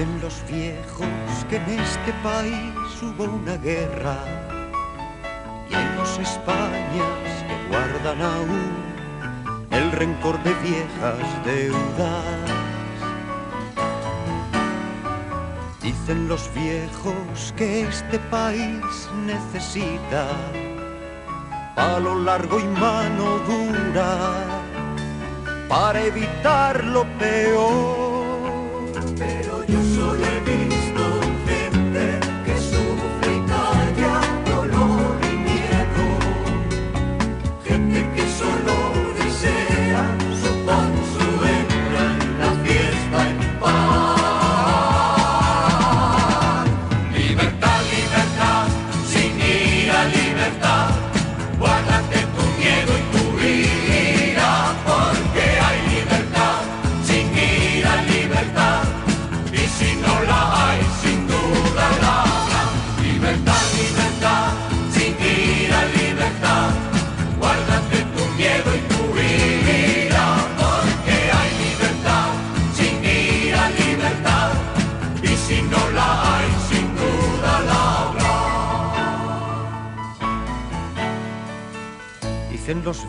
Dicen los viejos que en este país hubo una guerra y hay dos Españas que guardan aún el rencor de viejas deudas. Dicen los viejos que este país necesita palo largo y mano dura para evitar lo peor. Pero yo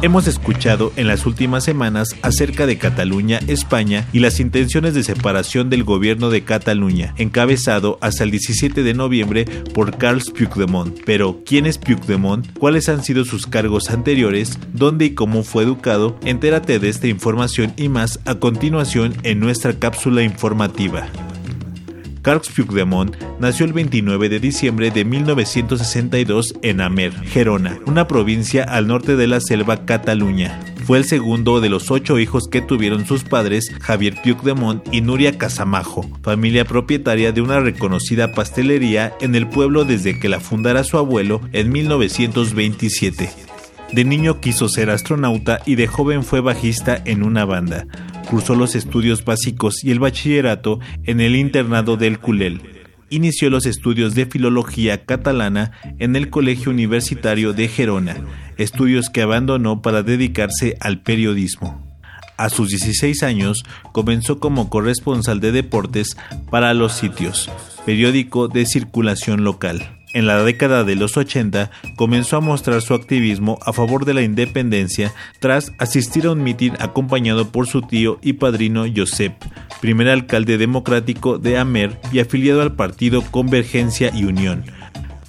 Hemos escuchado en las últimas semanas acerca de Cataluña, España y las intenciones de separación del gobierno de Cataluña, encabezado hasta el 17 de noviembre por Carles Puigdemont. Pero, ¿quién es Puigdemont? ¿Cuáles han sido sus cargos anteriores? ¿Dónde y cómo fue educado? Entérate de esta información y más a continuación en nuestra cápsula informativa. Carles Puigdemont nació el 29 de diciembre de 1962 en Amer, Gerona, una provincia al norte de la selva Cataluña. Fue el segundo de los ocho hijos que tuvieron sus padres, Javier Puigdemont y Nuria Casamajo, familia propietaria de una reconocida pastelería en el pueblo desde que la fundara su abuelo en 1927. De niño quiso ser astronauta y de joven fue bajista en una banda. Cursó los estudios básicos y el bachillerato en el internado del Culel. Inició los estudios de filología catalana en el Colegio Universitario de Gerona, estudios que abandonó para dedicarse al periodismo. A sus 16 años comenzó como corresponsal de deportes para Los Sitios, periódico de circulación local. En la década de los 80 comenzó a mostrar su activismo a favor de la independencia tras asistir a un mitin acompañado por su tío y padrino Josep, primer alcalde democrático de Amer y afiliado al partido Convergencia y Unión.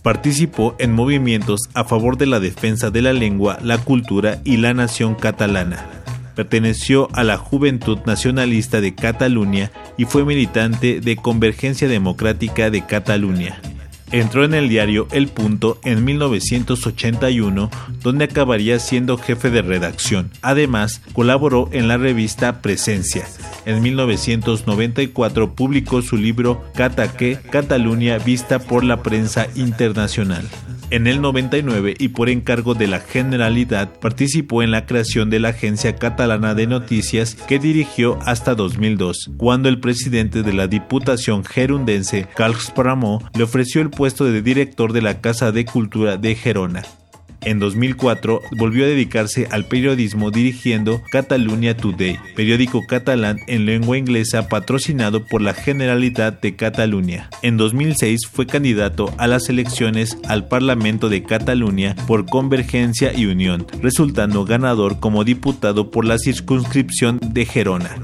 Participó en movimientos a favor de la defensa de la lengua, la cultura y la nación catalana. Perteneció a la Juventud Nacionalista de Cataluña y fue militante de Convergencia Democrática de Cataluña. Entró en el diario El Punto en 1981, donde acabaría siendo jefe de redacción. Además, colaboró en la revista Presencia. En 1994 publicó su libro Cataque, Cataluña vista por la prensa internacional. En el 99 y por encargo de la Generalidad participó en la creación de la Agencia Catalana de Noticias que dirigió hasta 2002, cuando el presidente de la Diputación gerundense, Carles Paramó, le ofreció el puesto de director de la Casa de Cultura de Gerona. En 2004 volvió a dedicarse al periodismo dirigiendo Catalunya Today, periódico catalán en lengua inglesa patrocinado por la Generalitat de Cataluña. En 2006 fue candidato a las elecciones al Parlamento de Cataluña por Convergencia y Unión, resultando ganador como diputado por la circunscripción de Gerona.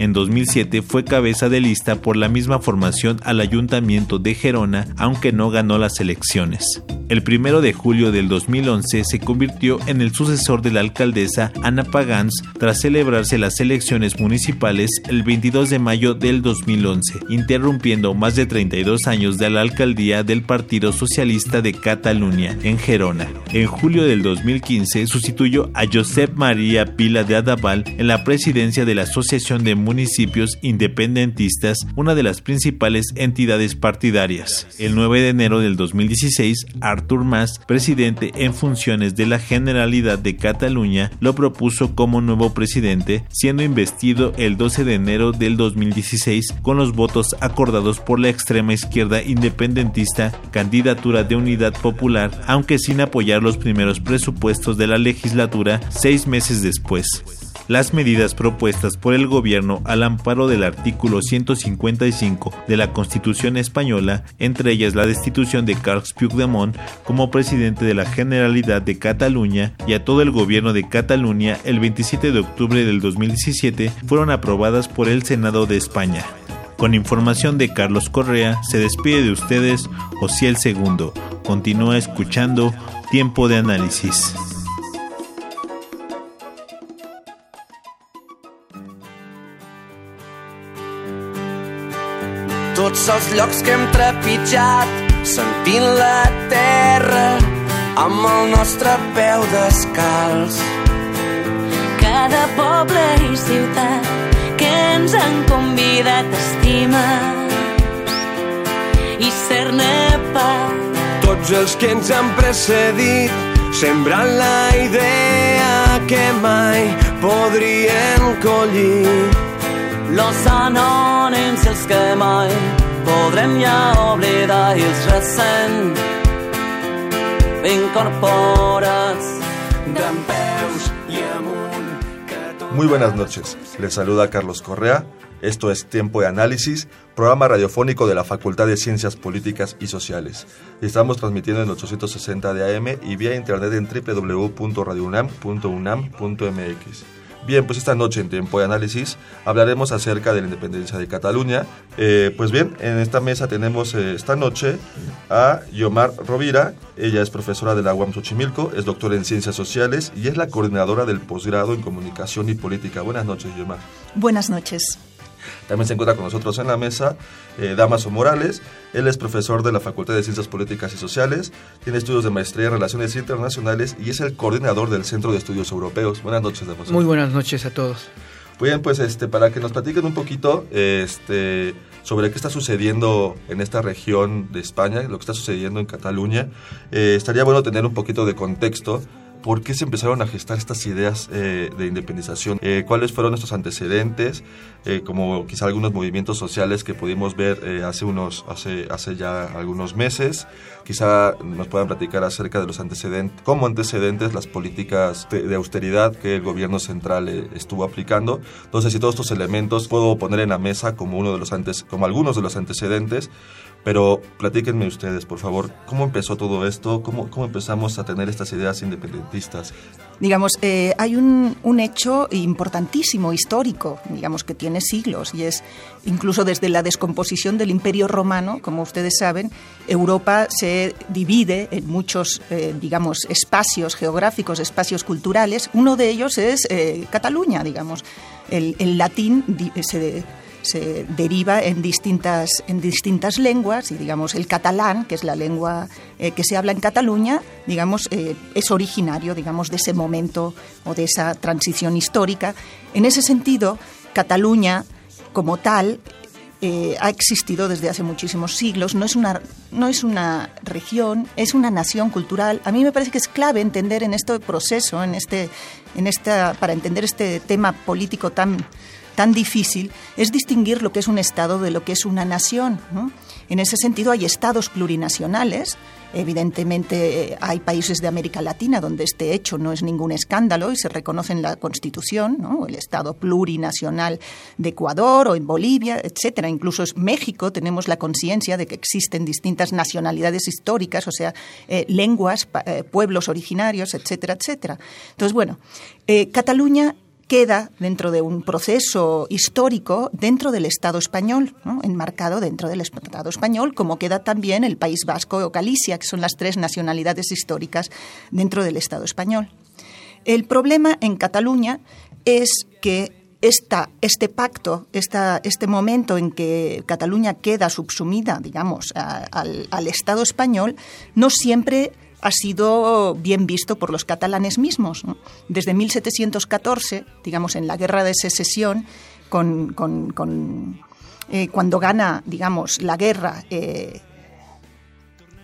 En 2007 fue cabeza de lista por la misma formación al Ayuntamiento de Gerona, aunque no ganó las elecciones. El 1 de julio del 2011 se convirtió en el sucesor de la alcaldesa Ana Pagans tras celebrarse las elecciones municipales el 22 de mayo del 2011, interrumpiendo más de 32 años de la alcaldía del Partido Socialista de Cataluña en Gerona. En julio del 2015 sustituyó a Josep María Pila de Adaval en la presidencia de la Asociación de municipios independentistas, una de las principales entidades partidarias. El 9 de enero del 2016, Artur Mas, presidente en funciones de la Generalidad de Cataluña, lo propuso como nuevo presidente, siendo investido el 12 de enero del 2016 con los votos acordados por la extrema izquierda independentista Candidatura de Unidad Popular, aunque sin apoyar los primeros presupuestos de la legislatura seis meses después las medidas propuestas por el gobierno al amparo del artículo 155 de la Constitución española, entre ellas la destitución de Carles Puigdemont como presidente de la Generalidad de Cataluña y a todo el gobierno de Cataluña el 27 de octubre del 2017, fueron aprobadas por el Senado de España. Con información de Carlos Correa, se despide de ustedes Ociel Segundo. Continúa escuchando Tiempo de Análisis. Tots els llocs que hem trepitjat, sentint la terra amb el nostre peu descalç. Cada poble i ciutat que ens han convidat a estimar i ser-ne part. Tots els que ens han precedit sembrant la idea que mai podrien collir los anònims els que mai podrem ja oblidar i els recent incorporats peus i amunt Muy buenas noches, les saluda Carlos Correa. Esto es Tiempo de Análisis, programa radiofónico de la Facultad de Ciencias Políticas y Sociales. Estamos transmitiendo en 860 de AM y vía internet en www.radiounam.unam.mx. Bien, pues esta noche en Tiempo de Análisis hablaremos acerca de la independencia de Cataluña. Eh, pues bien, en esta mesa tenemos eh, esta noche a Yomar Rovira. Ella es profesora de la UAM Xochimilco, es doctora en Ciencias Sociales y es la coordinadora del posgrado en Comunicación y Política. Buenas noches, Yomar. Buenas noches. También se encuentra con nosotros en la mesa eh, Damaso Morales. Él es profesor de la Facultad de Ciencias Políticas y Sociales, tiene estudios de maestría en Relaciones Internacionales y es el coordinador del Centro de Estudios Europeos. Buenas noches, Damaso. Muy buenas noches a todos. Bien, pues este, para que nos platiquen un poquito este, sobre qué está sucediendo en esta región de España, lo que está sucediendo en Cataluña, eh, estaría bueno tener un poquito de contexto ¿Por qué se empezaron a gestar estas ideas eh, de independización? Eh, ¿Cuáles fueron estos antecedentes? Eh, como quizá algunos movimientos sociales que pudimos ver hace, unos, hace, hace ya algunos meses. Quizá nos puedan platicar acerca de los antecedentes, como antecedentes las políticas de, austeridad que el gobierno central estuvo aplicando. Entonces, si todos estos elementos puedo poner en la mesa como, uno de los antes, como algunos de los antecedentes pero platíquenme ustedes, por favor, ¿cómo empezó todo esto? ¿Cómo, cómo empezamos a tener estas ideas independentistas? Digamos, eh, hay un, un, hecho importantísimo, histórico, digamos, que tiene siglos, y es incluso desde la descomposición del Imperio Romano, como ustedes saben, Europa se divide en muchos, eh, digamos, espacios geográficos, espacios culturales. Uno de ellos es eh, Cataluña, digamos. El, el latín se se deriva en distintas, en distintas lenguas y digamos el catalán, que es la lengua eh, que se habla en Cataluña, digamos eh, es originario digamos de ese momento o de esa transición histórica. En ese sentido, Cataluña como tal eh, ha existido desde hace muchísimos siglos, no es, una, no es una región, es una nación cultural. A mí me parece que es clave entender en este proceso, en este, en esta, para entender este tema político tan, tan difícil es distinguir lo que es un Estado de lo que es una nación. En ese sentido hay estados plurinacionales. Evidentemente eh, hay países de América Latina donde este hecho no es ningún escándalo y se reconoce en la Constitución, el Estado plurinacional de Ecuador o en Bolivia, etcétera. Incluso en México tenemos la conciencia de que existen distintas nacionalidades históricas, o sea, eh, lenguas, eh, pueblos originarios, etcétera, etcétera. Entonces, bueno, Cataluña queda dentro de un proceso histórico dentro del Estado español, enmarcado dentro del Estado español, como queda también el País Vasco o Galicia, que son las tres nacionalidades históricas dentro del Estado español. El problema en Cataluña es que esta, este pacto, esta, este momento en que Cataluña queda subsumida, digamos, al, al Estado español, no siempre ha sido bien visto por los catalanes mismos. Desde 1714, digamos, en la guerra de secesión, con, eh, cuando gana, digamos, la guerra, eh,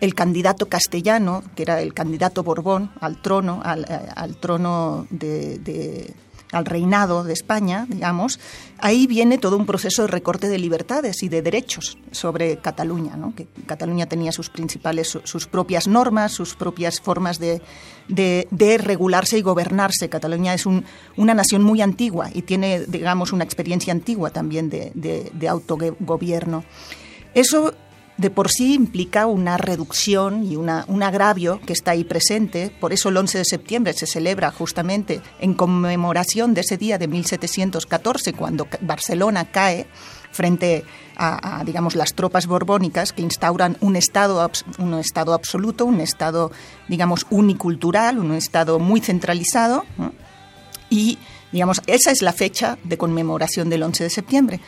el candidato castellano, que era el candidato Borbón al trono, al, eh, trono de al reinado de España, digamos, ahí viene todo un proceso de recorte de libertades y de derechos sobre Cataluña, ¿no? que Cataluña tenía sus principales, sus propias normas, sus propias formas de, de, regularse y gobernarse. Cataluña es un, una nación muy antigua y tiene, digamos, una experiencia antigua también de, de autogobierno. Eso de por sí implica una reducción y una, un agravio que está ahí presente. Por eso el 11 de septiembre se celebra justamente en conmemoración de ese día de 1714, cuando Barcelona cae frente a, digamos, las tropas borbónicas que instauran un estado, un estado absoluto, un estado, digamos, unicultural, un estado muy centralizado. Y, digamos, esa es la fecha de conmemoración del 11 de septiembre.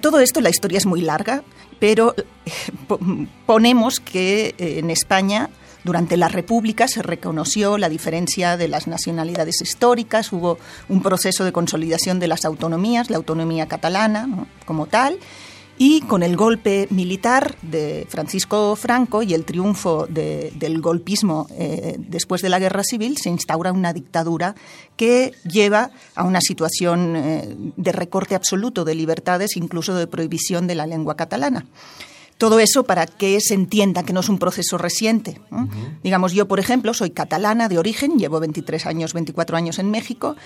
Todo esto, la historia es muy larga, pero eh, ponemos que eh, en España durante la República se reconoció la diferencia de las nacionalidades históricas, hubo un proceso de consolidación de las autonomías, la autonomía catalana como tal, y con el golpe militar de Francisco Franco y el triunfo del golpismo eh, después de la guerra civil, se instaura una dictadura que lleva a una situación eh, de recorte absoluto de libertades, incluso de prohibición de la lengua catalana. Todo eso para que se entienda que no es un proceso reciente. Digamos, yo, por ejemplo, soy catalana de origen, llevo 23 años, 24 años en México,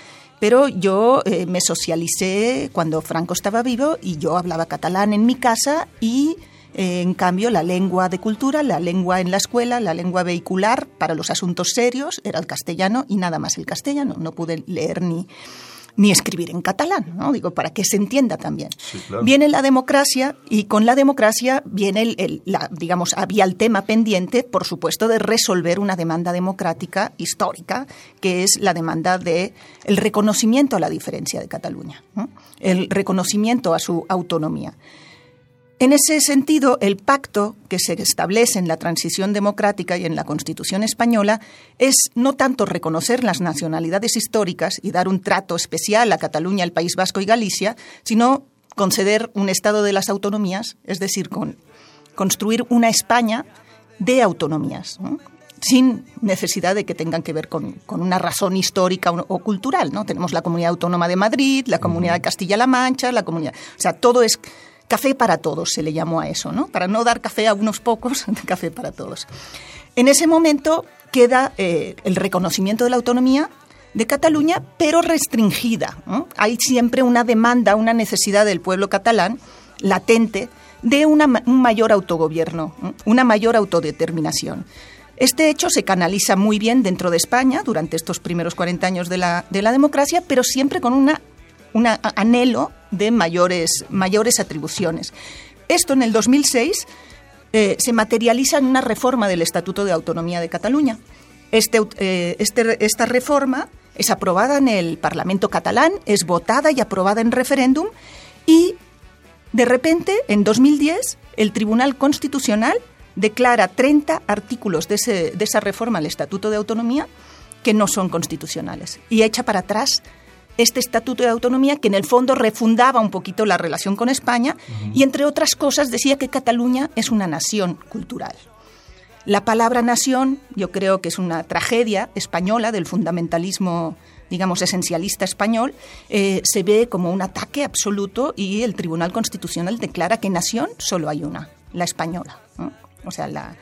pero yo eh, me socialicé cuando Franco estaba vivo y yo hablaba catalán en mi casa y eh, en cambio, la lengua de cultura, la lengua en la escuela, la lengua vehicular para los asuntos serios era el castellano y nada más el castellano. No pude leer ni, ni escribir en catalán, ¿no? Digo, para que se entienda también. Viene la democracia y con la democracia viene el, la, digamos, había el tema pendiente, por supuesto, de resolver una demanda democrática histórica, que es la demanda de el reconocimiento a la diferencia de Cataluña, el reconocimiento a su autonomía. En ese sentido, el pacto que se establece en la transición democrática y en la Constitución española es no tanto reconocer las nacionalidades históricas y dar un trato especial a Cataluña, el País Vasco y Galicia, sino conceder un Estado de las autonomías, es decir, con, construir una España de autonomías. sin necesidad de que tengan que ver con, una razón histórica o, cultural. ¿no? Tenemos la Comunidad Autónoma de Madrid, la Comunidad de Castilla-La Mancha, la Comunidad... O sea, todo es Café para todos se le llamó a eso, ¿no? Para no dar café a unos pocos, café para todos. En ese momento queda eh, el reconocimiento de la autonomía de Cataluña, pero restringida. Hay siempre una demanda, una necesidad del pueblo catalán latente de un mayor autogobierno, una mayor autodeterminación. Este hecho se canaliza muy bien dentro de España durante estos primeros 40 años de la, de la democracia, pero siempre con un anhelo de mayores, mayores atribuciones. Esto en el 2006 eh, se materializa en una reforma del Estatuto de Autonomía de Cataluña. Este, eh, este, esta reforma es aprobada en el Parlamento catalán, es votada y aprobada en referéndum y de repente, en 2010, el Tribunal Constitucional declara 30 artículos de, de esa reforma al Estatuto de Autonomía que no son constitucionales y echa para atrás este Estatuto de Autonomía que en el fondo refundaba un poquito la relación con España y entre otras cosas decía que Cataluña es una nación cultural. La palabra nación yo creo que es una tragedia española del fundamentalismo digamos, esencialista español, eh, se ve como un ataque absoluto y el Tribunal Constitucional declara que nación solo hay una, la española. O sea, la,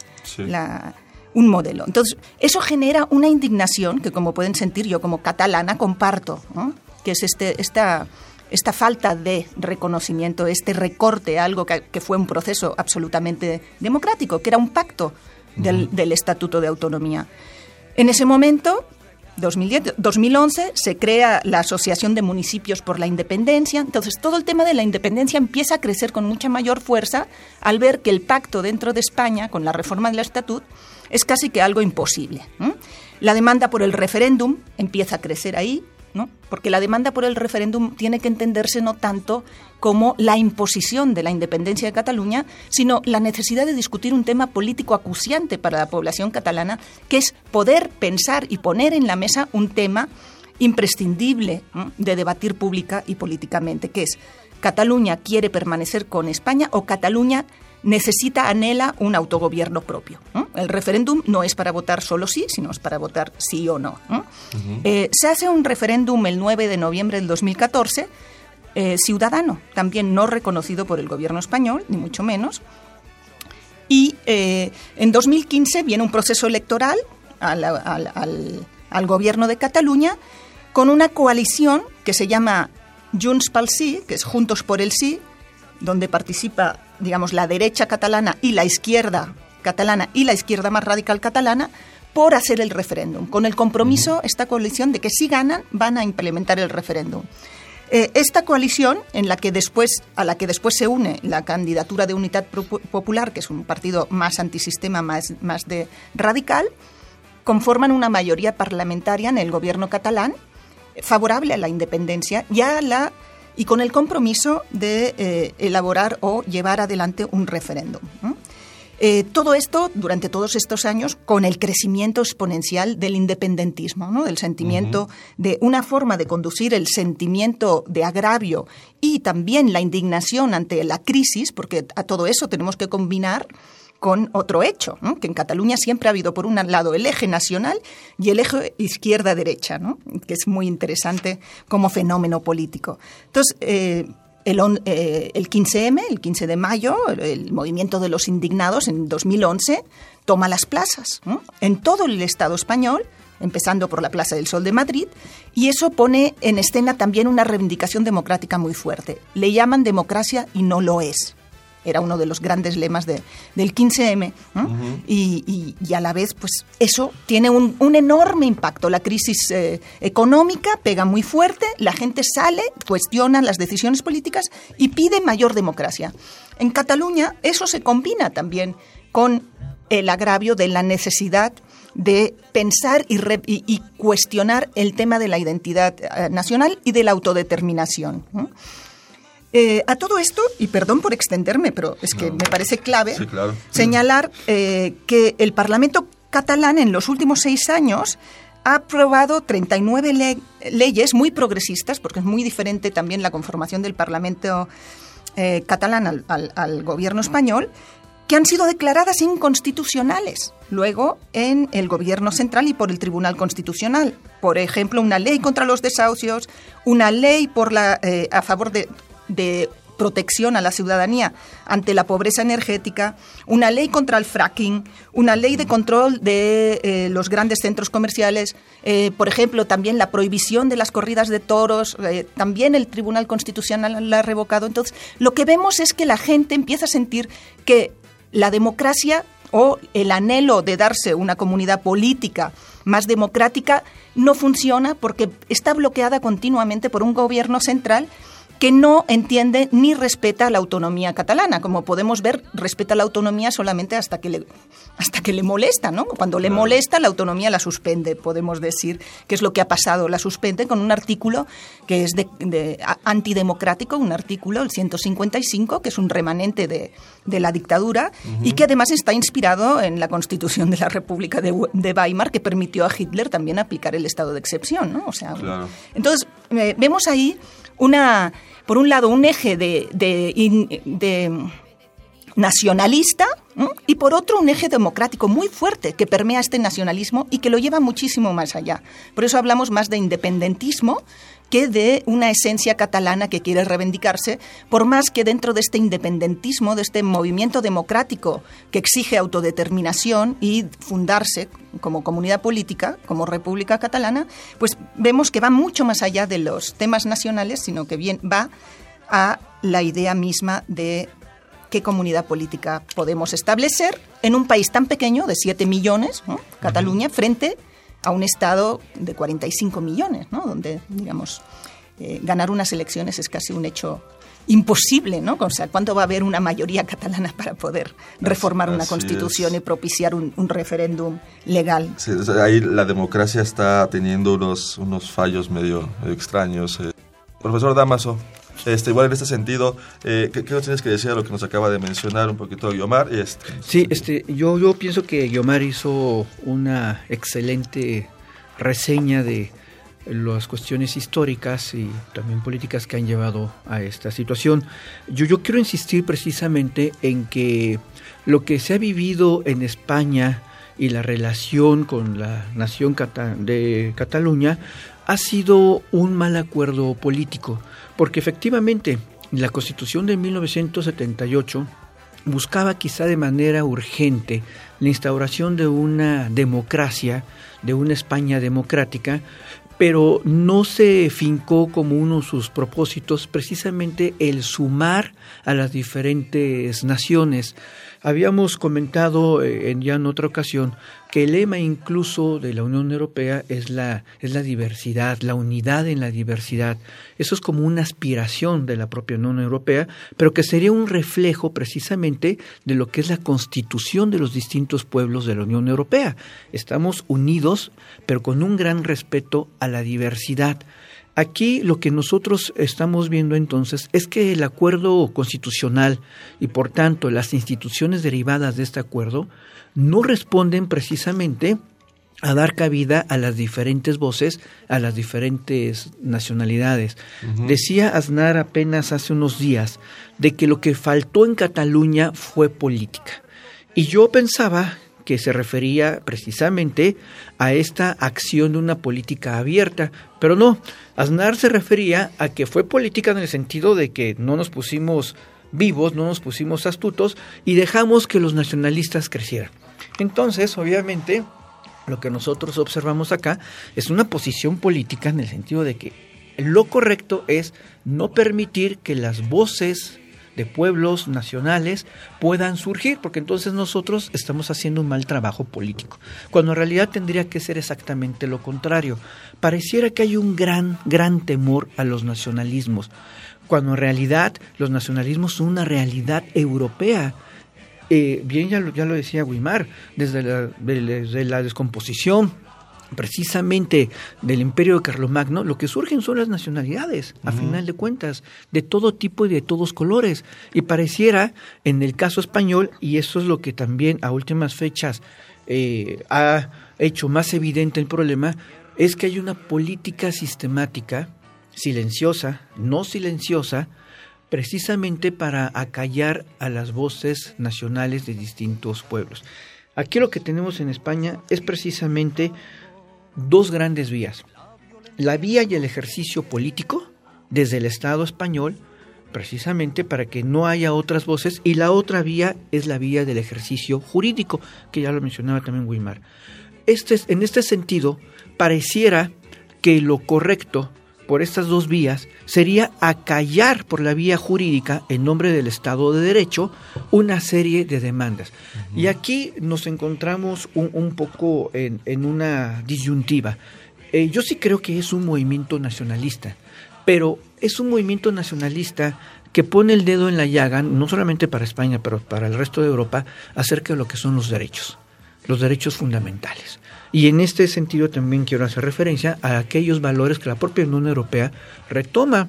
un modelo. Entonces, eso genera una indignación que, como pueden sentir yo como catalana, comparto, que es este, esta, esta falta de reconocimiento, este recorte, algo que, fue un proceso absolutamente democrático, que era un pacto del, del Estatuto de Autonomía. En ese momento, 2010, 2011 se crea la Asociación de Municipios por la Independencia. Entonces, todo el tema de la independencia empieza a crecer con mucha mayor fuerza al ver que el pacto dentro de España, con la reforma del estatut, es casi que algo imposible. La demanda por el referéndum empieza a crecer ahí, ¿no? Porque la demanda por el referéndum tiene que entenderse no tanto como la imposición de la independencia de Cataluña, sino la necesidad de discutir un tema político acuciante para la población catalana, que es poder pensar y poner en la mesa un tema imprescindible de debatir pública y políticamente, que es Cataluña quiere permanecer con España o Cataluña necesita, anhela un autogobierno propio. El referéndum no es para votar solo sí, sino es para votar sí o no. Eh, se hace un referéndum el 9 de noviembre del 2014, eh, ciudadano, también no reconocido por el gobierno español, ni mucho menos. Y eh, en 2015 viene un proceso electoral al, al, gobierno de Cataluña con una coalición que se llama Junts pel Sí, que es Juntos por el Sí, donde participa, digamos, la derecha catalana y la izquierda catalana y la izquierda más radical catalana, por hacer el referéndum, con el compromiso, esta coalición, de que si ganan, van a implementar el referéndum. Eh, esta coalición, en la que después, a la que después se une la candidatura de Unidad Popular, que es un partido más antisistema, más, más de radical, conforman una mayoría parlamentaria en el gobierno catalán favorable a la independencia y a la y con el compromiso de eh, elaborar o llevar adelante un referéndum. Eh, todo esto durante todos estos años con el crecimiento exponencial del independentismo, ¿no? del sentimiento de una forma de conducir el sentimiento de agravio y también la indignación ante la crisis, porque a todo eso tenemos que combinar con otro hecho, que en Cataluña siempre ha habido por un lado el eje nacional y el eje izquierda-derecha, que es muy interesante como fenómeno político. Entonces, eh, el, eh, el, 15M, el 15 de mayo, el, movimiento de los indignados en 2011 toma las plazas en todo el Estado español, empezando por la Plaza del Sol de Madrid, y eso pone en escena también una reivindicación democrática muy fuerte. Le llaman democracia y no lo es era uno de los grandes lemas de, del 15M, y, a la vez, pues eso tiene un, enorme impacto. La crisis eh, económica pega muy fuerte, la gente sale, cuestiona las decisiones políticas y pide mayor democracia. En Cataluña eso se combina también con el agravio de la necesidad de pensar y, y, cuestionar el tema de la identidad eh, nacional y de la autodeterminación. Eh, a todo esto, y perdón por extenderme, pero es que me parece clave señalar eh, que el Parlamento catalán en los últimos seis años ha aprobado 39 leyes muy progresistas, porque es muy diferente también la conformación del Parlamento eh, catalán al, gobierno español, que han sido declaradas inconstitucionales luego en el gobierno central y por el Tribunal Constitucional. Por ejemplo, una ley contra los desahucios, una ley por la, a favor de de protección a la ciudadanía ante la pobreza energética, una ley contra el fracking, una ley de control de eh, los grandes centros comerciales, eh, por ejemplo, también la prohibición de las corridas de toros, eh, también el Tribunal Constitucional la ha revocado. Entonces, lo que vemos es que la gente empieza a sentir que la democracia o el anhelo de darse una comunidad política más democrática no funciona porque está bloqueada continuamente por un gobierno central que no entiende ni respeta la autonomía catalana. Como podemos ver, respeta la autonomía solamente hasta que le, hasta que le molesta, ¿no? Cuando le molesta, la autonomía la suspende, podemos decir, que es lo que ha pasado. La suspende con un artículo que es de, antidemocrático, un artículo, el 155, que es un remanente de, la dictadura y que además está inspirado en la Constitución de la República de, Weimar, que permitió a Hitler también aplicar el estado de excepción, ¿no? O sea, entonces eh, vemos ahí una por un lado, un eje de, nacionalista y por otro un eje democrático muy fuerte que permea este nacionalismo y que lo lleva muchísimo más allá. Por eso hablamos más de independentismo que de una esencia catalana que quiere reivindicarse, por más que dentro de este independentismo, de este movimiento democrático que exige autodeterminación y fundarse como comunidad política, como República Catalana, pues vemos que va mucho más allá de los temas nacionales, sino que bien va a la idea misma de qué comunidad política podemos establecer en un país tan pequeño de 7 millones, Cataluña, frente a un Estado de 45 millones, ¿no? donde, digamos, eh, ganar unas elecciones es casi un hecho imposible, ¿no? O sea, ¿cuándo va a haber una mayoría catalana para poder reformar una constitución y propiciar un, referéndum legal? Sí, ahí la democracia está teniendo unos, unos fallos medio extraños. Eh. Profesor Damaso, este, igual en este sentido, eh, ¿qué, tienes que decir a lo que nos acaba de mencionar un poquito Guiomar? Este, sí, este, yo, yo pienso que Guiomar hizo una excelente reseña de las cuestiones históricas y también políticas que han llevado a esta situación. Yo, yo quiero insistir precisamente en que lo que se ha vivido en España y la relación con la nación de Cataluña ha sido un mal acuerdo político, porque efectivamente la Constitución de 1978 buscaba quizá de manera urgente la instauración de una democracia, de una España democrática, pero no se fincó como uno de sus propósitos precisamente el sumar a las diferentes naciones. Habíamos comentado eh, en ya en otra ocasión que el lema incluso de la Unión Europea es la, es la diversidad, la unidad en la diversidad. Eso es como una aspiración de la propia Unión Europea, pero que sería un reflejo precisamente de lo que es la constitución de los distintos pueblos de la Unión Europea. Estamos unidos, pero con un gran respeto a la diversidad. Aquí lo que nosotros estamos viendo entonces es que el acuerdo constitucional y por tanto las instituciones derivadas de este acuerdo no responden precisamente a dar cabida a las diferentes voces, a las diferentes nacionalidades. Decía Aznar apenas hace unos días de que lo que faltó en Cataluña fue política. Y yo pensaba que se refería precisamente a esta acción de una política abierta, pero no, Aznar se refería a que fue política en el sentido de que no nos pusimos vivos, no nos pusimos astutos y dejamos que los nacionalistas crecieran. Entonces, obviamente, lo que nosotros observamos acá es una posición política en el sentido de que lo correcto es no permitir que las voces de pueblos nacionales puedan surgir, porque entonces nosotros estamos haciendo un mal trabajo político, cuando en realidad tendría que ser exactamente lo contrario. Pareciera que hay un gran, gran temor a los nacionalismos, cuando en realidad los nacionalismos son una realidad europea eh, bien ya lo, ya lo decía Guimar, desde la, desde la descomposición precisamente del imperio de Carlomagno, lo que surgen son las nacionalidades, a final de cuentas, de todo tipo y de todos colores. Y pareciera, en el caso español, y eso es lo que también a últimas fechas eh, ha hecho más evidente el problema, es que hay una política sistemática, silenciosa, no silenciosa, precisamente para acallar a las voces nacionales de distintos pueblos. Aquí lo que tenemos en España es precisamente dos grandes vías. La vía y el ejercicio político desde el Estado español, precisamente para que no haya otras voces, y la otra vía es la vía del ejercicio jurídico, que ya lo mencionaba también Wilmar. Este, en este sentido, pareciera que lo correcto por estas dos vías sería acallar por la vía jurídica, en nombre del Estado de Derecho, una serie de demandas. Y aquí nos encontramos un, poco en, una disyuntiva. Eh, yo sí creo que es un movimiento nacionalista, pero es un movimiento nacionalista que pone el dedo en la llaga, no solamente para España, pero para el resto de Europa, acerca de lo que son los derechos, los derechos fundamentales. Y en este sentido también quiero hacer referencia a aquellos valores que la propia Unión Europea retoma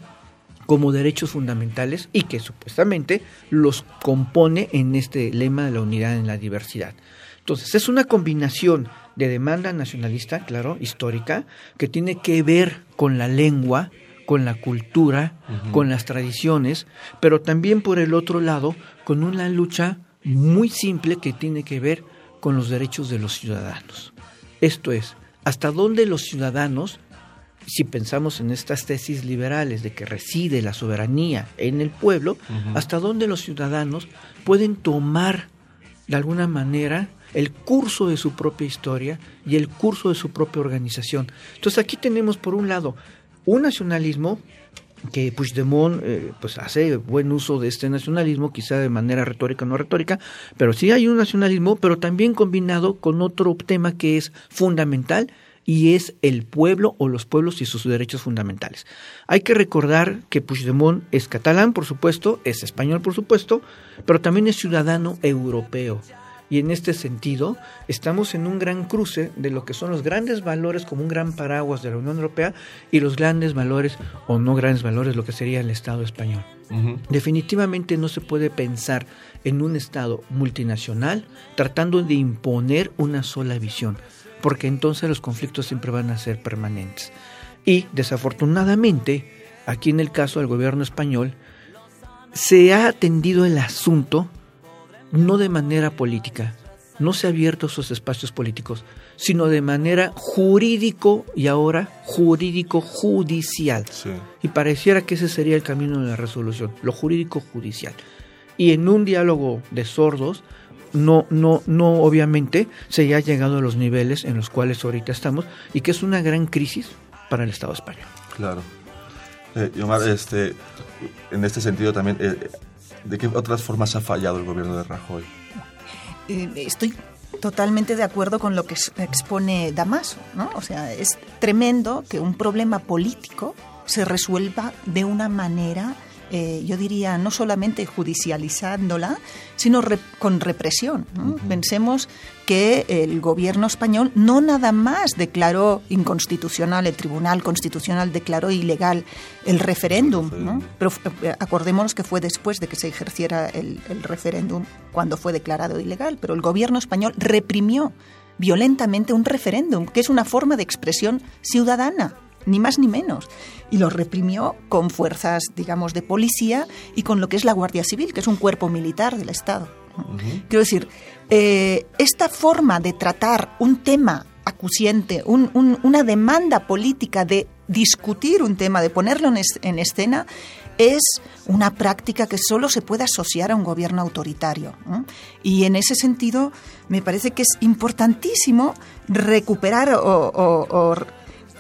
como derechos fundamentales y que supuestamente los compone en este lema de la unidad en la diversidad. Entonces, es una combinación de demanda nacionalista, claro, histórica, que tiene que ver con la lengua, con la cultura, con las tradiciones, pero también por el otro lado con una lucha muy simple que tiene que ver con los derechos de los ciudadanos. Esto es, hasta dónde los ciudadanos, si pensamos en estas tesis liberales de que reside la soberanía en el pueblo, hasta dónde los ciudadanos pueden tomar de alguna manera el curso de su propia historia y el curso de su propia organización. Entonces aquí tenemos por un lado un nacionalismo que Puigdemont eh, pues hace buen uso de este nacionalismo, quizá de manera retórica o no retórica, pero sí hay un nacionalismo, pero también combinado con otro tema que es fundamental y es el pueblo o los pueblos y sus derechos fundamentales. Hay que recordar que Puigdemont es catalán, por supuesto, es español, por supuesto, pero también es ciudadano europeo. Y en este sentido, estamos en un gran cruce de lo que son los grandes valores como un gran paraguas de la Unión Europea y los grandes valores o no grandes valores, lo que sería el Estado español. Definitivamente no se puede pensar en un Estado multinacional tratando de imponer una sola visión, porque entonces los conflictos siempre van a ser permanentes. Y desafortunadamente, aquí en el caso del gobierno español, se ha atendido el asunto no de manera política, no se ha abierto esos espacios políticos, sino de manera jurídico y ahora jurídico judicial. Y pareciera que ese sería el camino de la resolución, lo jurídico judicial. Y en un diálogo de sordos, no, no, no, obviamente se ha llegado a los niveles en los cuales ahorita estamos y que es una gran crisis para el Estado español. Claro. Eh, Omar, este, en este sentido también, eh, ¿De qué otras formas ha fallado el gobierno de Rajoy? Eh, estoy totalmente de acuerdo con lo que expone Damaso, ¿no? O sea, es tremendo que un problema político se resuelva de una manera eh, yo diría, no solamente judicializándola, sino con represión. Pensemos que el gobierno español no nada más declaró inconstitucional, el Tribunal Constitucional declaró ilegal el referéndum, pero eh, acordémonos que fue después de que se ejerciera el, el referéndum cuando fue declarado ilegal, pero el gobierno español reprimió violentamente un referéndum, que es una forma de expresión ciudadana ni más ni menos. Y lo reprimió con fuerzas, digamos, de policía y con lo que es la Guardia Civil, que es un cuerpo militar del Estado. Quiero decir, eh, esta forma de tratar un tema acuciente, una demanda política de discutir un tema, de ponerlo en, escena, es una práctica que solo se puede asociar a un gobierno autoritario. Y en ese sentido, me parece que es importantísimo recuperar o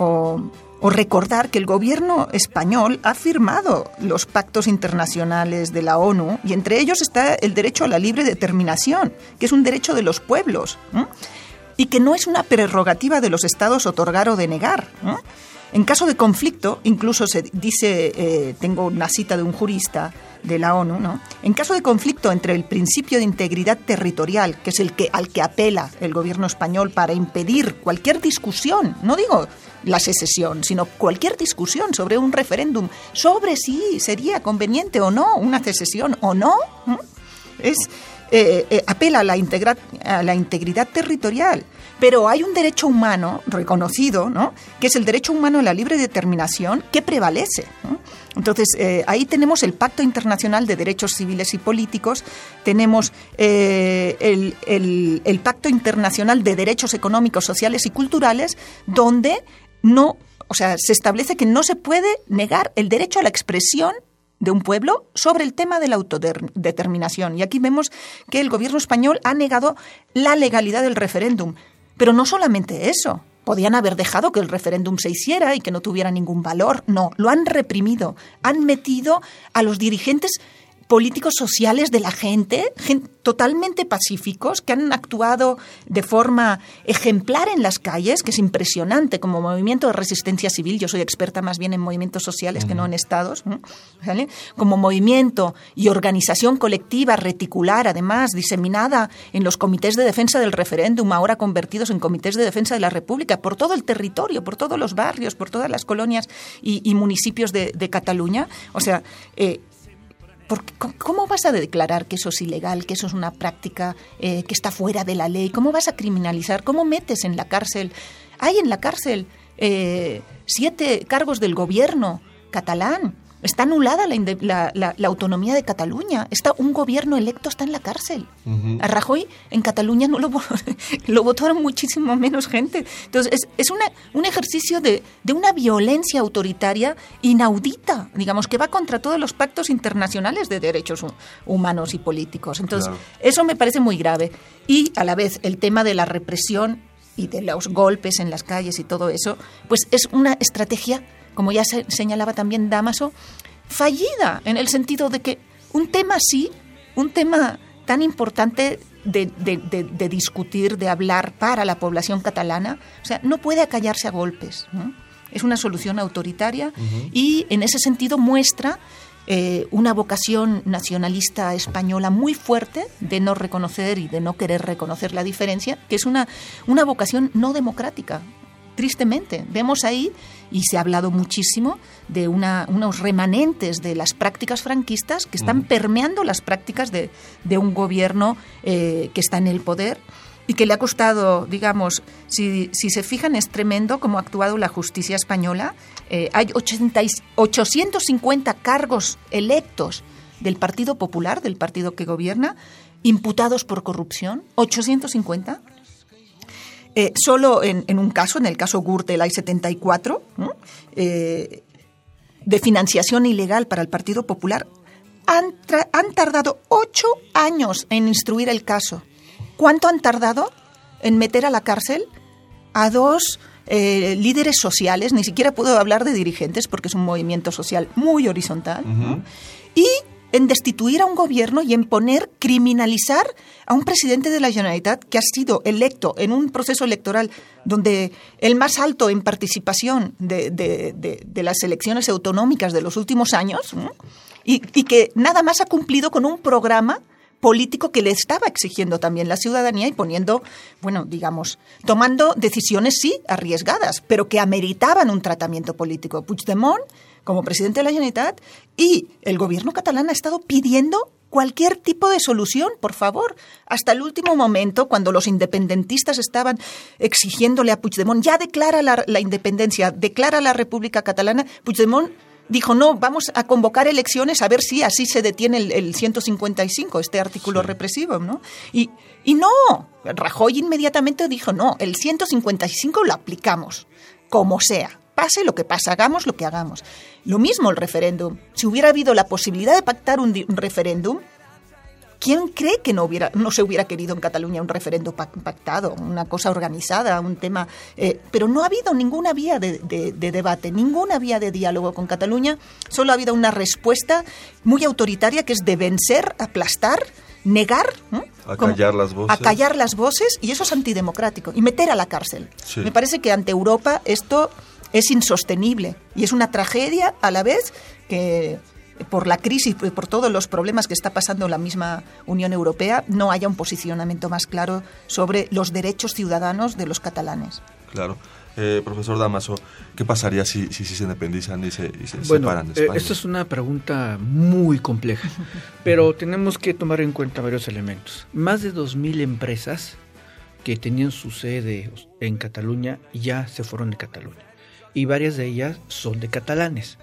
o recordar que el gobierno español ha firmado los pactos internacionales de la ONU y entre ellos está el derecho a la libre determinación, que es un derecho de los pueblos y que no es una prerrogativa de los estados otorgar o denegar. En caso de conflicto, incluso se dice, eh, tengo una cita de un jurista de la ONU, ¿no? En caso de conflicto entre el principio de integridad territorial, que es el que al que apela el gobierno español para impedir cualquier discusión, no digo la secesión, sino cualquier discusión sobre un referéndum, sobre si sería conveniente o no una secesión o no, es eh, eh, apela a la, a la integridad territorial. Pero hay un derecho humano reconocido, ¿no? que es el derecho humano a la libre determinación, que prevalece. Entonces, eh, ahí tenemos el Pacto Internacional de Derechos Civiles y Políticos, tenemos el, el Pacto Internacional de Derechos Económicos, Sociales y Culturales, donde no, o sea, se establece que no se puede negar el derecho a la expresión de un pueblo sobre el tema de la autodeterminación. Y aquí vemos que el gobierno español ha negado la legalidad del referéndum. Pero no solamente eso, Podían haber dejado que el referéndum se hiciera y que no tuviera ningún valor. No, lo han reprimido. Han metido a los dirigentes políticos sociales de la gente, totalmente pacíficos, que han actuado de forma ejemplar en las calles, que es impresionante como movimiento de resistencia civil. Yo soy experta más bien en movimientos sociales que no en estados. Como movimiento y organización colectiva reticular, además, diseminada en los comités de defensa del referéndum, ahora convertidos en comités de defensa de la República, por todo el territorio, por todos los barrios, por todas las colonias y, municipios de, Cataluña. O sea, eh, ¿Cómo vas a declarar que eso es ilegal, que eso es una práctica eh, que está fuera de la ley? ¿Cómo vas a criminalizar? ¿Cómo metes en la cárcel? Hay en la cárcel eh, siete cargos del gobierno catalán Está anulada la, la, autonomía de Cataluña. Está un gobierno electo está en la cárcel. A Rajoy en Cataluña no lo, lo votaron muchísimo menos gente. Entonces es, es una, un ejercicio de, de, una violencia autoritaria inaudita, digamos, que va contra todos los pactos internacionales de derechos humanos y políticos. Entonces eso me parece muy grave. Y a la vez el tema de la represión y de los golpes en las calles y todo eso, pues es una estrategia como ya se señalaba también Damaso, fallida en el sentido de que un tema así, un tema tan importante de, discutir, de hablar para la población catalana, o sea, no puede acallarse a golpes. Es una solución autoritaria y en ese sentido muestra eh, una vocación nacionalista española muy fuerte de no reconocer y de no querer reconocer la diferencia, que es una, una vocación no democrática, tristemente. Vemos ahí, y se ha hablado muchísimo, de unos remanentes de las prácticas franquistas que están permeando las prácticas de, un gobierno eh, que está en el poder y que le ha costado, digamos, si, se fijan, es tremendo cómo ha actuado la justicia española. Eh, hay 80, 850 cargos electos del Partido Popular, del partido que gobierna, imputados por corrupción, 850. Eh, solo en, un caso, en el caso Gürtel hay 74, eh, de financiación ilegal para el Partido Popular, han, han tardado ocho años en instruir el caso. ¿Cuánto han tardado en meter a la cárcel a dos eh, líderes sociales? Ni siquiera puedo hablar de dirigentes porque es un movimiento social muy horizontal. Y en destituir a un gobierno y en poner, criminalizar a un presidente de la Generalitat que ha sido electo en un proceso electoral donde el más alto en participación de, las elecciones autonómicas de los últimos años y, que nada más ha cumplido con un programa político que le estaba exigiendo también la ciudadanía y poniendo, bueno, digamos, tomando decisiones sí arriesgadas, pero que ameritaban un tratamiento político. Puigdemont como presidente de la Generalitat y el gobierno catalán ha estado pidiendo cualquier tipo de solución, por favor. Hasta el último momento, cuando los independentistas estaban exigiéndole a Puigdemont, ya declara la, independencia, declara la República Catalana, Puigdemont dijo, no, vamos a convocar elecciones a ver si así se detiene el, 155, este artículo represivo, ¿no? Y, y no, Rajoy inmediatamente dijo, no, el 155 lo aplicamos, como sea pase lo que pase, hagamos lo que hagamos. Lo mismo el referéndum. Si hubiera habido la posibilidad de pactar un, referéndum, ¿quién cree que no, hubiera, no se hubiera querido en Cataluña un referéndum pactado, una cosa organizada, un tema... Eh, pero no ha habido ninguna vía de, debate, ninguna vía de diálogo con Cataluña, solo ha habido una respuesta muy autoritaria que es de vencer, aplastar, negar, acallar las voces. Acallar las voces y eso es antidemocrático y meter a la cárcel. Me parece que ante Europa esto es insostenible y es una tragedia a la vez que por la crisis y por todos los problemas que está pasando la misma Unión Europea no haya un posicionamiento más claro sobre los derechos ciudadanos de los catalanes. Claro. Eh, profesor Damaso, ¿qué pasaría si, si, se independizan y se, separan de eh, España? esta es una pregunta muy compleja, pero tenemos que tomar en cuenta varios elementos. Más de 2.000 empresas que tenían su sede en Cataluña ya se fueron de Cataluña y varias de ellas son de catalanes.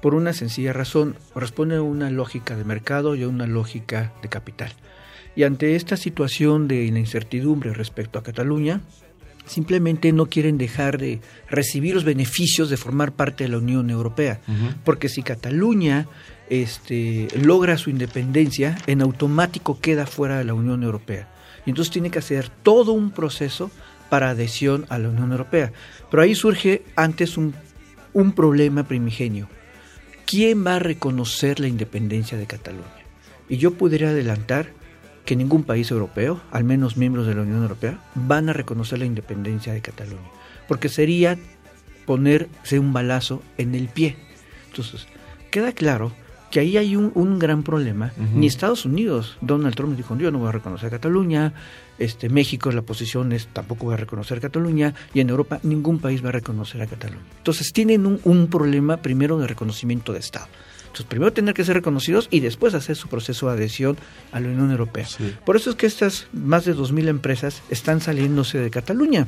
Por una sencilla razón, responde a una lógica de mercado y a una lógica de capital. Y ante esta situación de incertidumbre respecto a Cataluña, simplemente no quieren dejar de recibir los beneficios de formar parte de la Unión Europea. Porque si Cataluña este, logra su independencia, en automático queda fuera de la Unión Europea. Y entonces tiene que hacer todo un proceso para adhesión a la Unión Europea. Pero ahí surge antes un, un problema primigenio. ¿Quién va a reconocer la independencia de Cataluña? Y yo podría adelantar que ningún país europeo, al menos miembros de la Unión Europea, van a reconocer la independencia de Cataluña, porque sería ponerse un balazo en el pie. Entonces, queda claro que ahí hay un, un gran problema. Ni Estados Unidos, Donald Trump dijo, yo no voy a reconocer a Cataluña, este, México la posición es tampoco va a reconocer a Cataluña, y en Europa ningún país va a reconocer a Cataluña. Entonces tienen un, un problema primero de reconocimiento de Estado. Entonces, primero tener que ser reconocidos y después hacer su proceso de adhesión a la Unión Europea. Por eso es que estas más de 2.000 empresas están saliéndose de Cataluña.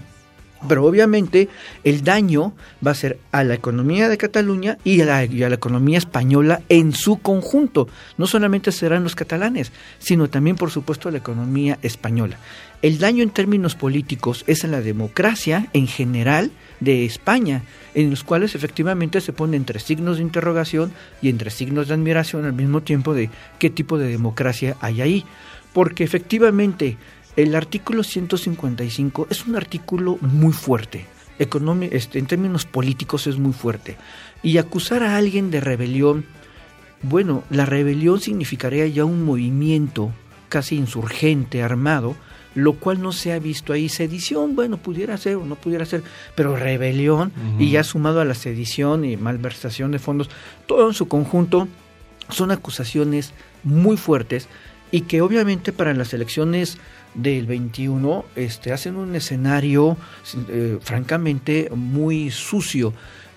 Pero obviamente el daño va a ser a la economía de Cataluña y a, la, economía española en su conjunto. No solamente serán los catalanes, sino también, por supuesto, a la economía española. El daño en términos políticos es a la democracia en general de España, en los cuales efectivamente se pone entre signos de interrogación y entre signos de admiración al mismo tiempo de qué tipo de democracia hay ahí. Porque efectivamente el artículo 155 es un artículo muy fuerte. este, en términos políticos es muy fuerte. Y acusar a alguien de rebelión, bueno, la rebelión significaría ya un movimiento casi insurgente, armado, lo cual no se ha visto ahí. Sedición, bueno, pudiera ser o no pudiera ser, pero rebelión y ya sumado a la sedición y malversación de fondos, todo en su conjunto son acusaciones muy fuertes y que obviamente para las elecciones del 21 este, hacen un escenario eh, francamente muy sucio.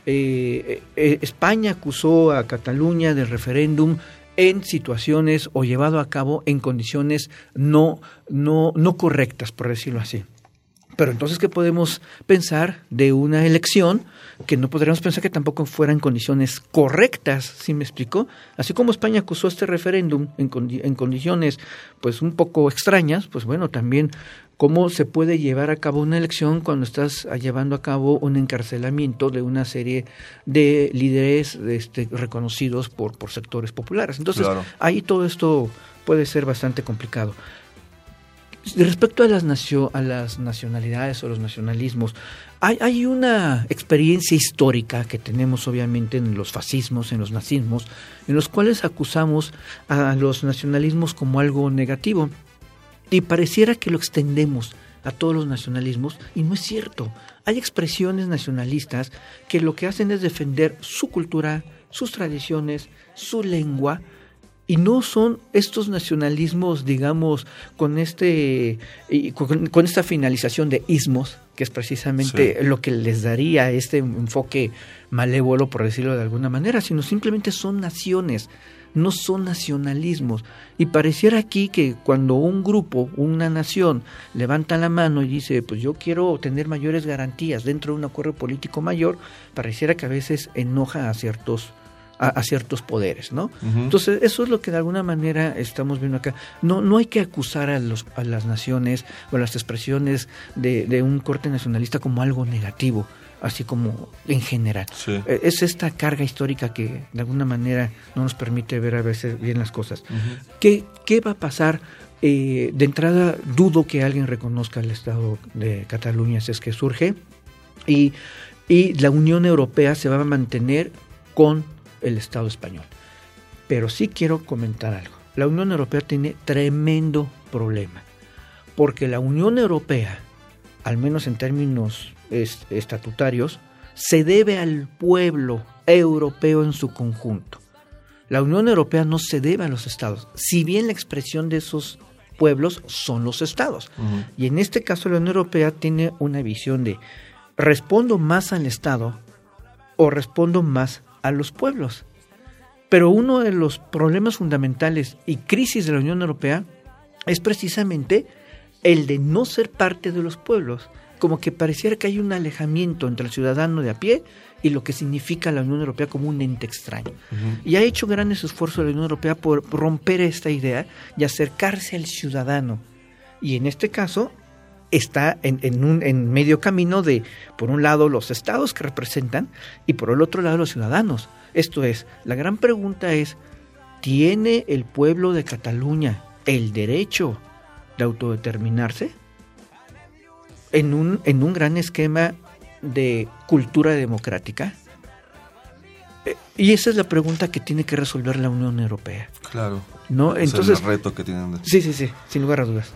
Eh, eh, España acusó a Cataluña del referéndum en situaciones o llevado a cabo en condiciones no, no, no correctas, por decirlo así. Pero entonces, ¿qué podemos pensar de una elección que no podríamos pensar que tampoco fuera en condiciones correctas, ¿sí me explico? Así como España acusó este referéndum en, en condiciones pues un poco extrañas, pues bueno, también cómo se puede llevar a cabo una elección cuando estás llevando a cabo un encarcelamiento de una serie de líderes este, reconocidos por, por sectores populares. Entonces, ahí todo esto puede ser bastante complicado. Respecto a las, a las nacionalidades o los nacionalismos, hay, hay, una experiencia histórica que tenemos obviamente en los fascismos, en los nazismos, en los cuales acusamos a los nacionalismos como algo negativo. Y pareciera que lo extendemos a todos los nacionalismos y no es cierto. Hay expresiones nacionalistas que lo que hacen es defender su cultura, sus tradiciones, su lengua, y no son estos nacionalismos, digamos, con este con, esta finalización de ismos, que es precisamente lo que les daría este enfoque malévolo, por decirlo de alguna manera, sino simplemente son naciones, no son nacionalismos. Y pareciera aquí que cuando un grupo, una nación, levanta la mano y dice, pues yo quiero tener mayores garantías dentro de un acuerdo político mayor, pareciera que a veces enoja a ciertos a, ciertos poderes, ¿no? Entonces, eso es lo que de alguna manera estamos viendo acá. No, no hay que acusar a, los, a las naciones o a las expresiones de, de un corte nacionalista como algo negativo así como en general. E, es esta carga histórica que de alguna manera no nos permite ver a veces bien las cosas. ¿Qué, ¿Qué, va a pasar? Eh, de entrada, dudo que alguien reconozca el Estado de Cataluña si es que surge y, y la Unión Europea se va a mantener con el Estado español. Pero sí quiero comentar algo. La Unión Europea tiene tremendo problema, porque la Unión Europea, al menos en términos estatutarios, se debe al pueblo europeo en su conjunto. La Unión Europea no se debe a los estados, si bien la expresión de esos pueblos son los estados. Y en este caso la Unión Europea tiene una visión de respondo más al Estado o respondo más a los pueblos. Pero uno de los problemas fundamentales y crisis de la Unión Europea es precisamente el de no ser parte de los pueblos, como que pareciera que hay un alejamiento entre el ciudadano de a pie y lo que significa la Unión Europea como un ente extraño. Y ha hecho grandes esfuerzos la Unión Europea por romper esta idea y acercarse al ciudadano. Y en este caso está en, en, un en medio camino de, por un lado, los estados que representan y por el otro lado, los ciudadanos. Esto es, la gran pregunta es, ¿tiene el pueblo de Cataluña el derecho de autodeterminarse? en un, en un gran esquema de cultura democrática? Eh, Y esa es la pregunta que tiene que resolver la Unión Europea. Claro. ¿No? Entonces, es el reto que tienen. Sí, sí, sí, sin lugar a dudas.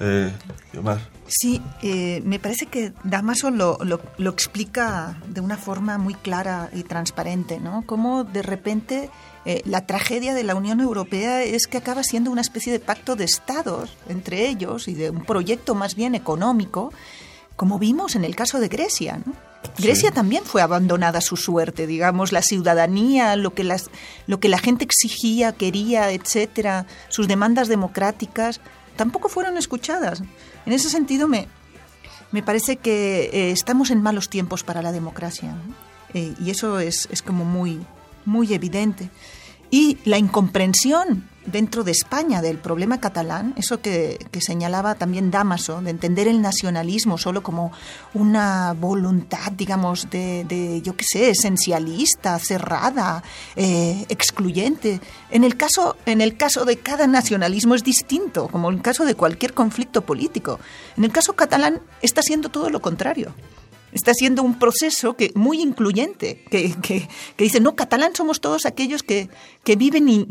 Eh, Omar. Sí, eh, me parece que Damaso lo, lo, lo explica de una forma muy clara y transparente, ¿no? Cómo de repente eh, la tragedia de la Unión Europea es que acaba siendo una especie de pacto de estados entre ellos y de un proyecto más bien económico, como vimos en el caso de Grecia, ¿no? Grecia Sí. también fue abandonada a su suerte, digamos, la ciudadanía, lo que, las, lo que la gente exigía, quería, etcétera, sus demandas democráticas, tampoco fueron escuchadas. En ese sentido, me, me parece que eh, estamos en malos tiempos para la democracia. Eh, y eso es, es como muy, muy evidente. Y la incomprensión dentro de España del problema catalán, eso que, que señalaba también Damaso, de entender el nacionalismo solo como una voluntad, digamos, de, de yo qué sé, esencialista, cerrada, eh, excluyente. En el, caso, en el caso de cada nacionalismo es distinto, como en el caso de cualquier conflicto político. En el caso catalán está siendo todo lo contrario está siendo un proceso que muy incluyente, que, que, dice, no, catalán somos todos aquellos que, que viven y-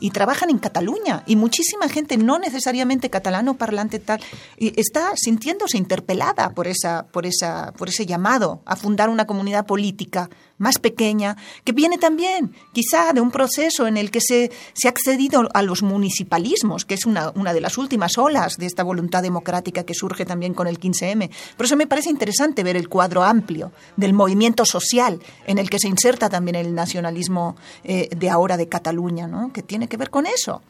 y trabajan en Cataluña. Y muchísima gente, no necesariamente catalano parlante tal, y está sintiéndose interpelada por, esa, por, esa, por ese llamado a fundar una comunidad política más pequeña, que viene también quizá de un proceso en el que se, se ha accedido a los municipalismos, que es una, una de las últimas olas de esta voluntad democrática que surge también con el 15M. Por eso me parece interesante ver el cuadro amplio del movimiento social en el que se inserta también el nacionalismo eh, de ahora de Cataluña, ¿no? que tiene que ver con eso.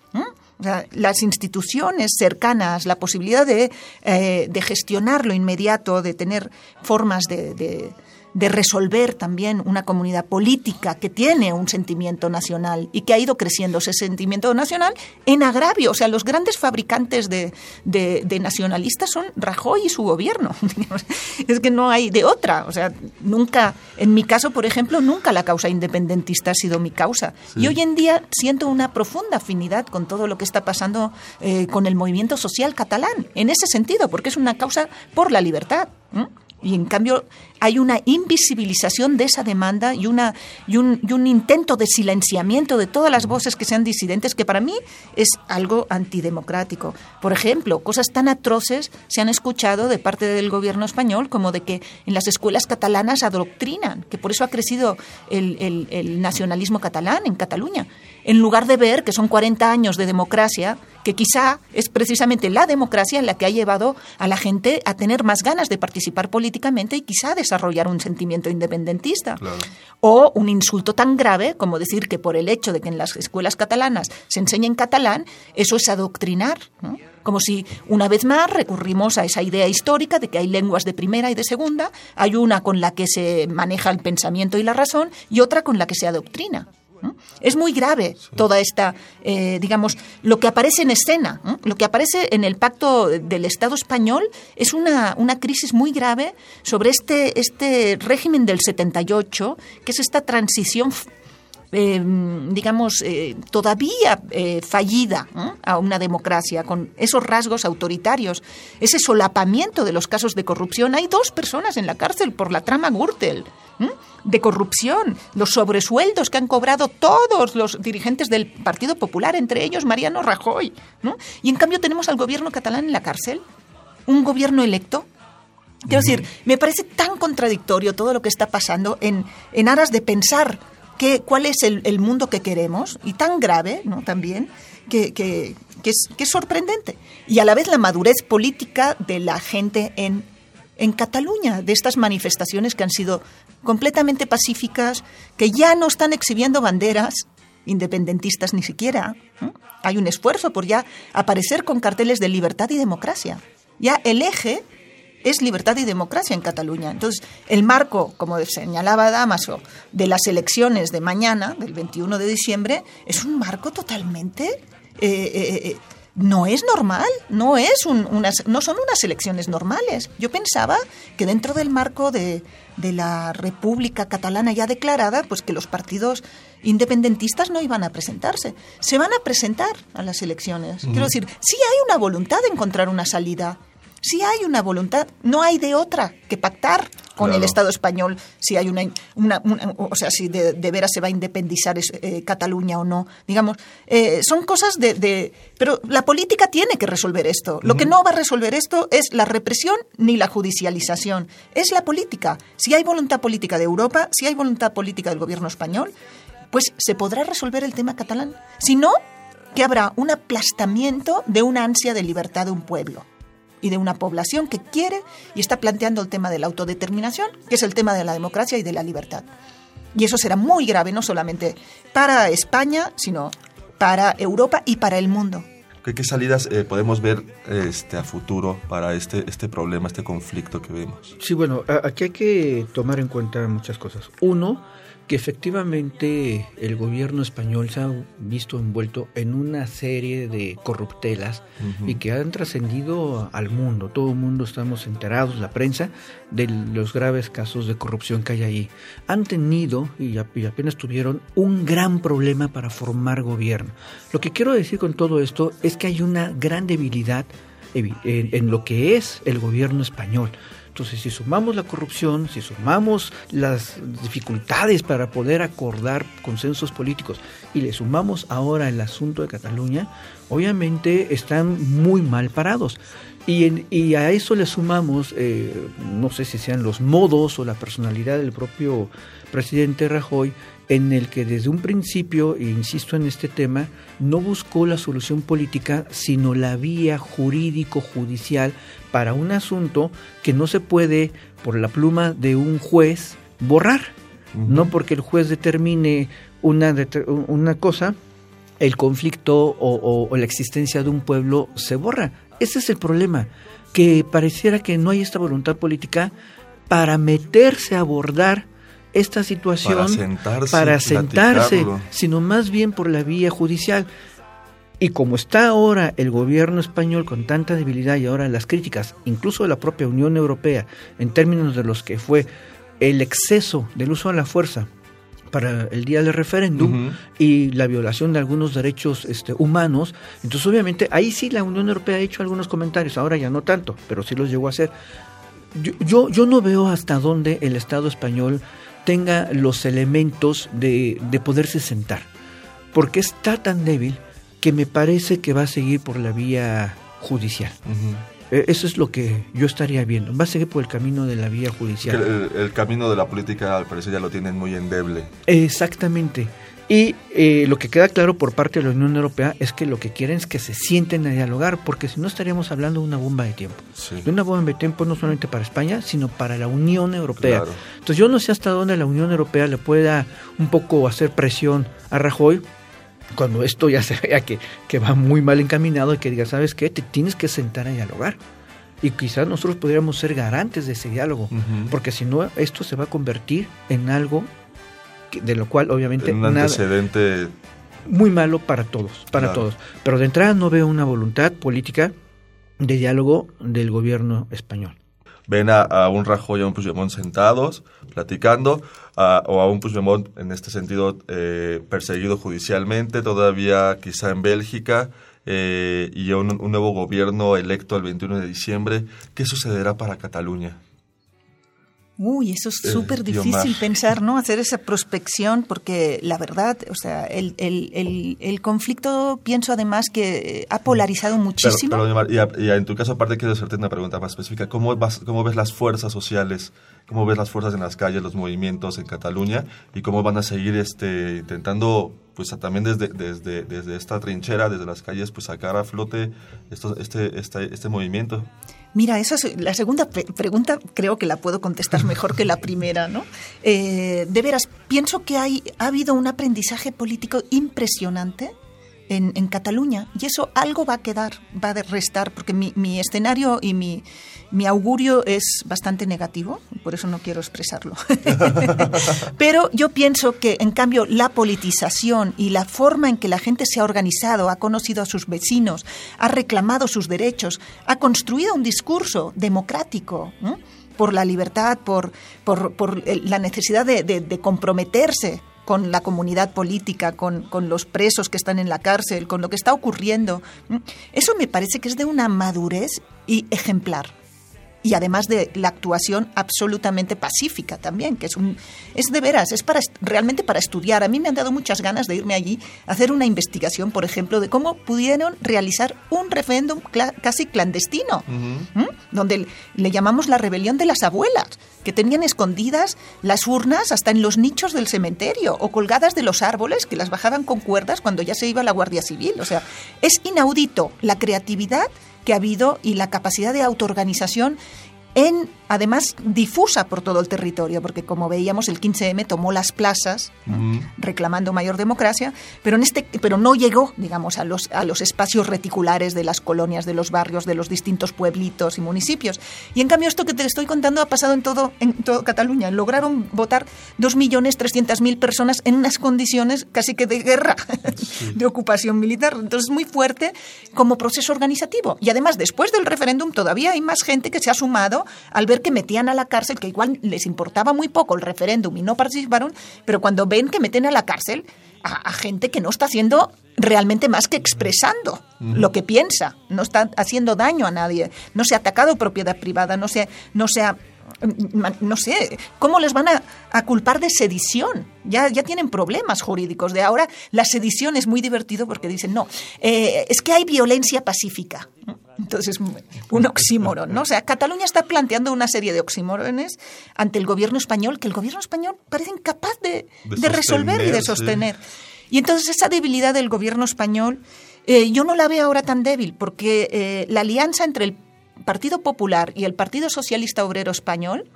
O sea, las instituciones cercanas, la posibilidad de, eh, de gestionar lo inmediato, de tener formas de- de resolver también una comunidad política que tiene un sentimiento nacional y que ha ido creciendo ese sentimiento nacional en agravio. O sea, los grandes fabricantes de, de- de nacionalistas son Rajoy y su gobierno. es que no hay de otra. O sea, nunca, en mi caso, por ejemplo, nunca la causa independentista ha sido mi causa. Sí. Y hoy en día siento una profunda afinidad con todo lo que está pasando eh, con el movimiento social catalán, en ese sentido, porque es una causa por la libertad. Y en cambio hay una invisibilización de esa demanda y, una, y, un, y un intento de silenciamiento de todas las voces que sean disidentes, que para mí es algo antidemocrático. Por ejemplo, cosas tan atroces se han escuchado de parte del gobierno español como de que en las escuelas catalanas adoctrinan, que por eso ha crecido el, el- el nacionalismo catalán en Cataluña. En lugar de ver que son 40 años de democracia, que quizá es precisamente la democracia la que ha llevado a la gente a tener más ganas de participar políticamente y quizá a desarrollar un sentimiento independentista. O un insulto tan grave como decir que por el hecho de que en las escuelas catalanas se enseña en catalán, eso es adoctrinar. ¿no? Como si una vez más recurrimos a esa idea histórica de que hay lenguas de primera y de segunda, hay una con la que se maneja el pensamiento y la razón y otra con la que se adoctrina. Es muy grave toda esta, eh, digamos, lo que aparece en escena, lo que aparece en el pacto del Estado español es una, una crisis muy grave sobre este, este régimen del 78, que es esta transición eh, digamos, eh, todavía eh, fallida a una democracia, con esos rasgos autoritarios, ese solapamiento de los casos de corrupción. Hay dos personas en la cárcel por la trama Gürtel de corrupción, los sobresueldos que han cobrado todos los dirigentes del Partido Popular, entre ellos Mariano Rajoy. ¿no? Y en cambio tenemos al gobierno catalán en la cárcel, un gobierno electo Quiero decir, me parece tan contradictorio todo lo que está pasando en, en aras de pensar que, cuál es el, mundo que queremos y tan grave ¿no? también que, que- que es, que es sorprendente. Y a la vez la madurez política de la gente en, en Cataluña, de estas manifestaciones que han sido completamente pacíficas, que ya no están exhibiendo banderas independentistas ni siquiera. Hay un esfuerzo por ya aparecer con carteles de libertad y democracia. Ya el eje es libertad y democracia en Cataluña. Entonces, el marco, como señalaba Damaso, de las elecciones de mañana, del 21 de diciembre, es un marco totalmente... eh, eh, eh, no es normal, no, es un- unas, no son unas elecciones normales. Yo pensaba que dentro del marco de, de la República Catalana ya declarada, pues que los partidos independentistas no iban a presentarse. Se van a presentar a las elecciones. Quiero decir, sí hay una voluntad de encontrar una salida Si hay una voluntad, no hay de otra que pactar con el Estado español si hay una, una, o sea, si de, veras se va a independizar eh, Cataluña o no. Digamos, eh, son cosas de, Pero la política tiene que resolver esto. Lo que no va a resolver esto es la represión ni la judicialización. Es la política. Si hay voluntad política de Europa, si hay voluntad política del gobierno español, pues se podrá resolver el tema catalán. Si no, que habrá un aplastamiento de una ansia de libertad de un pueblo y de una población que quiere y está planteando el tema de la autodeterminación, que es el tema de la democracia y de la libertad. Y eso será muy grave no solamente para España, sino para Europa y para el mundo. ¿Qué, salidas eh, podemos ver este, a futuro para este, este problema, este conflicto que vemos? Sí, bueno, aquí hay que tomar en cuenta muchas cosas. Uno, que efectivamente el gobierno español se ha visto envuelto en una serie de corruptelas y que han trascendido al mundo. Todo el mundo estamos enterados, la prensa, de los graves casos de corrupción que hay ahí. Han tenido, y apenas tuvieron, un gran problema para formar gobierno. Lo que quiero decir con todo esto es que hay una gran debilidad en lo que es el gobierno español. Entonces, si sumamos la corrupción, si sumamos las dificultades para poder acordar consensos políticos y le sumamos ahora el asunto de Cataluña, obviamente están muy mal parados. Y, a eso le sumamos, eh, no sé si sean los modos o la personalidad del propio presidente Rajoy, en el que desde un principio, e insisto en este tema, no buscó la solución política, sino la vía jurídico-judicial para un asunto que no se puede, por la pluma de un juez, borrar. No porque el juez determine una, una cosa, el conflicto o, o la existencia de un pueblo se borra. Ese es el problema, que pareciera que no hay esta voluntad política para meterse a abordar esta situación para sentarse, para sentarse sino más bien por la vía judicial. Y como está ahora el gobierno español con tanta debilidad y ahora las críticas, incluso de la propia Unión Europea, en términos de los que fue el exceso del uso de la fuerza para el día del referéndum y la violación de algunos derechos este, humanos, entonces obviamente ahí sí la Unión Europea ha hecho algunos comentarios, ahora ya no tanto, pero sí los llegó a hacer. Yo, yo, yo no veo hasta dónde el Estado español tenga los elementos de, de poderse sentar, porque está tan débil que me parece que va a seguir por la vía judicial. E, eso es lo que yo estaría viendo. Va a seguir por el camino de la vía judicial. El, el, camino de la política, al parecer, ya lo tienen muy endeble. Exactamente. Y eh, lo que queda claro por parte de la Unión Europea es que lo que quieren es que se sienten a dialogar, porque si no estaríamos hablando de una bomba de tiempo. De una bomba de tiempo no solamente para España, sino para la Unión Europea. Entonces yo no sé hasta dónde la Unión Europea le pueda un poco hacer presión a Rajoy cuando esto ya se vea que, que va muy mal encaminado y que diga, ¿sabes qué? Te tienes que sentar a dialogar. Y quizás nosotros podríamos ser garantes de ese diálogo, porque si no, esto se va a convertir en algo de lo cual obviamente un antecedente muy malo para todos, para todos. Pero de entrada no veo una voluntad política de diálogo del gobierno español. Ven a, un Rajoy y a un Puigdemont sentados, platicando, o a un Puigdemont, en este sentido, eh, perseguido judicialmente, todavía quizá en Bélgica, eh, y a un, un, nuevo gobierno electo el 21 de diciembre. ¿Qué sucederá para Cataluña? Uy, eso es eh, súper difícil pensar, ¿no? Hacer esa prospección, porque la verdad, o sea, el, el, el, conflicto, pienso además que ha polarizado muchísimo. Pero, y, en tu caso, aparte, quiero hacerte una pregunta más específica. ¿Cómo, vas, ¿Cómo ves las fuerzas sociales? ¿Cómo ves las fuerzas en las calles, los movimientos en Cataluña? ¿Y cómo van a seguir este, intentando, pues también desde, desde, desde esta trinchera, desde las calles, pues sacar a flote esto, este, este, este movimiento? Mira, esa es la segunda pregunta, creo que la puedo contestar mejor que la primera, ¿no? Eh, de veras, pienso que hay, ha habido un aprendizaje político impresionante en, en, Cataluña y eso algo va a quedar, va a restar, porque mi, mi escenario y mi, mi augurio es bastante negativo, por eso no quiero expresarlo. Pero yo pienso que, en cambio, la politización y la forma en que la gente se ha organizado, ha conocido a sus vecinos, ha reclamado sus derechos, ha construido un discurso democrático. por la libertad, por, por, la necesidad de, comprometerse con la comunidad política, con, con, los presos que están en la cárcel, con lo que está ocurriendo. Eso me parece que es de una madurez y ejemplar y además de la actuación absolutamente pacífica también, que es un es de veras, es para realmente para estudiar. A mí me han dado muchas ganas de irme allí a hacer una investigación, por ejemplo, de cómo pudieron realizar un referéndum casi clandestino, donde le llamamos la rebelión de las abuelas, que tenían escondidas las urnas hasta en los nichos del cementerio o colgadas de los árboles que las bajaban con cuerdas cuando ya se iba la Guardia Civil. O sea, es inaudito la creatividad que ha habido y la capacidad de autoorganización en, además, difusa por todo el territorio, porque como veíamos, el 15M tomó las plazas reclamando mayor democracia, pero, en este, pero no llegó, digamos, a los, a los espacios reticulares de las colonias, de los barrios, de los distintos pueblitos y municipios. Y en cambio, esto que te estoy contando ha pasado en todo, en todo Cataluña. Lograron votar 2.300.000 personas en unas condiciones casi que de guerra, de ocupación militar. Entonces, muy fuerte como proceso organizativo. Y además, después del referéndum, todavía hay más gente que se ha sumado al ver que metían a la cárcel, que igual les importaba muy poco el referéndum y no participaron, pero cuando ven que meten a la cárcel a, gente que no está haciendo realmente más que expresando lo que piensa, no está haciendo daño a nadie, no se ha atacado propiedad privada, no se, no se ha no sé, ¿cómo les van a, culpar de sedición? Ya, ya tienen problemas jurídicos. De ahora, la sedición es muy divertido porque dicen, no, eh, es que hay violencia pacífica. Entonces, un oxímoron, ¿no? O sea, Cataluña está planteando una serie de oxímorones ante el gobierno español que el gobierno español parece incapaz de, resolver y de sostener. Y entonces esa debilidad del gobierno español, eh, yo no la veo ahora tan débil, porque eh, la alianza entre el Partido Popular y el Partido Socialista Obrero Español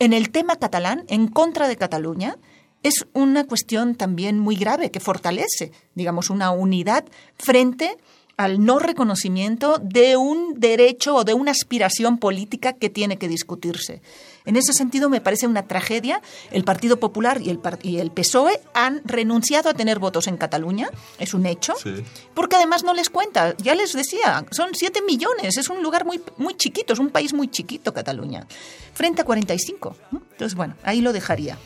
en el tema catalán, en contra de Cataluña, es una cuestión también muy grave que fortalece, digamos, una unidad frente al no reconocimiento de un derecho o de una aspiración política que tiene que discutirse. En ese sentido, me parece una tragedia. El Partido Popular y el, y el PSOE han renunciado a tener votos en Cataluña, es un hecho, porque además no les cuenta. Ya les decía, son 7 millones, es un lugar muy, muy chiquito, es un país muy chiquito, Cataluña, frente a 45. Entonces, bueno, ahí lo dejaría.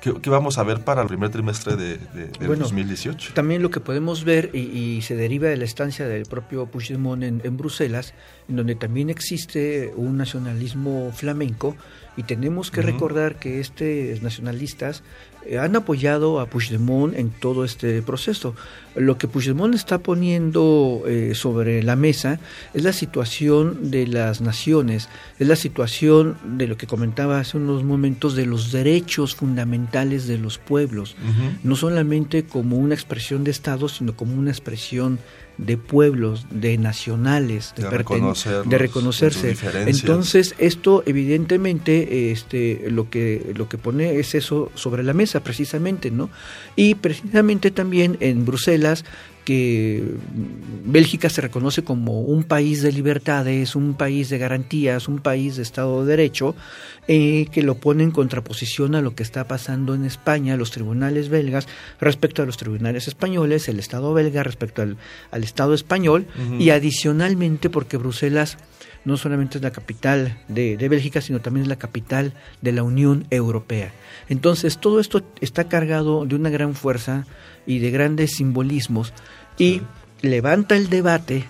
¿Qué, vamos a ver para el primer trimestre de, de, 2018? También lo que podemos ver, y, se deriva de la estancia del propio Puigdemont en, en Bruselas, en donde también existe un nacionalismo flamenco, y tenemos que recordar que estos nacionalistas eh, han apoyado a Puigdemont en todo este proceso. Lo que Puigdemont está poniendo eh, sobre la mesa es la situación de las naciones, es la situación de lo que comentaba hace unos momentos de los derechos fundamentales de los pueblos, no solamente como una expresión de Estado, sino como una expresión de pueblos, de nacionales, de, de reconocerse. Entonces, esto evidentemente este lo que lo que pone es eso sobre la mesa precisamente, ¿no? Y precisamente también en Bruselas que Bélgica se reconoce como un país de libertades, un país de garantías, un país de Estado de Derecho, eh, que lo pone en contraposición a lo que está pasando en España, los tribunales belgas respecto a los tribunales españoles, el Estado belga respecto al, Estado español, y adicionalmente porque Bruselas no solamente es la capital de, de, Bélgica, sino también es la capital de la Unión Europea. Entonces, todo esto está cargado de una gran fuerza y de grandes simbolismos y levanta el debate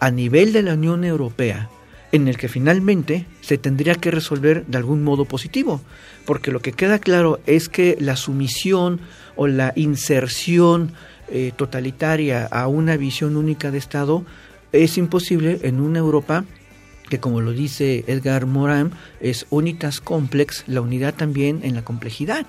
a nivel de la Unión Europea en el que finalmente se tendría que resolver de algún modo positivo, porque lo que queda claro es que la sumisión o la inserción eh, totalitaria a una visión única de Estado es imposible en una Europa que como lo dice Edgar Morin es unitas complex, la unidad también en la complejidad.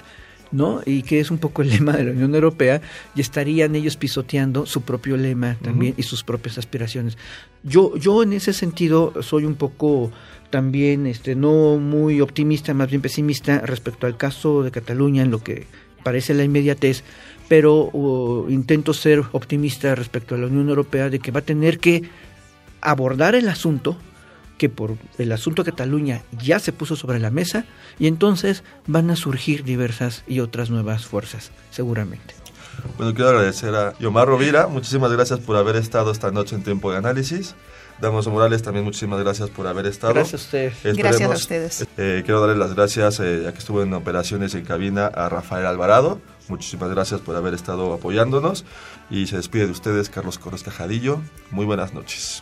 ¿No? Y que es un poco el lema de la Unión Europea, y estarían ellos pisoteando su propio lema también y sus propias aspiraciones. Yo, yo en ese sentido soy un poco también este, no muy optimista, más bien pesimista respecto al caso de Cataluña en lo que parece la inmediatez, pero uh, intento ser optimista respecto a la Unión Europea de que va a tener que abordar el asunto que por el asunto de Cataluña ya se puso sobre la mesa y entonces van a surgir diversas y otras nuevas fuerzas, seguramente. Bueno, quiero agradecer a Yomar Rovira, muchísimas gracias por haber estado esta noche en Tiempo de Análisis. Damos Morales, también muchísimas gracias por haber estado. Gracias a ustedes. gracias a ustedes. Eh, quiero darles las gracias, eh, ya que estuvo en operaciones en cabina, a Rafael Alvarado. Muchísimas gracias por haber estado apoyándonos. Y se despide de ustedes Carlos Corres Cajadillo. Muy buenas noches.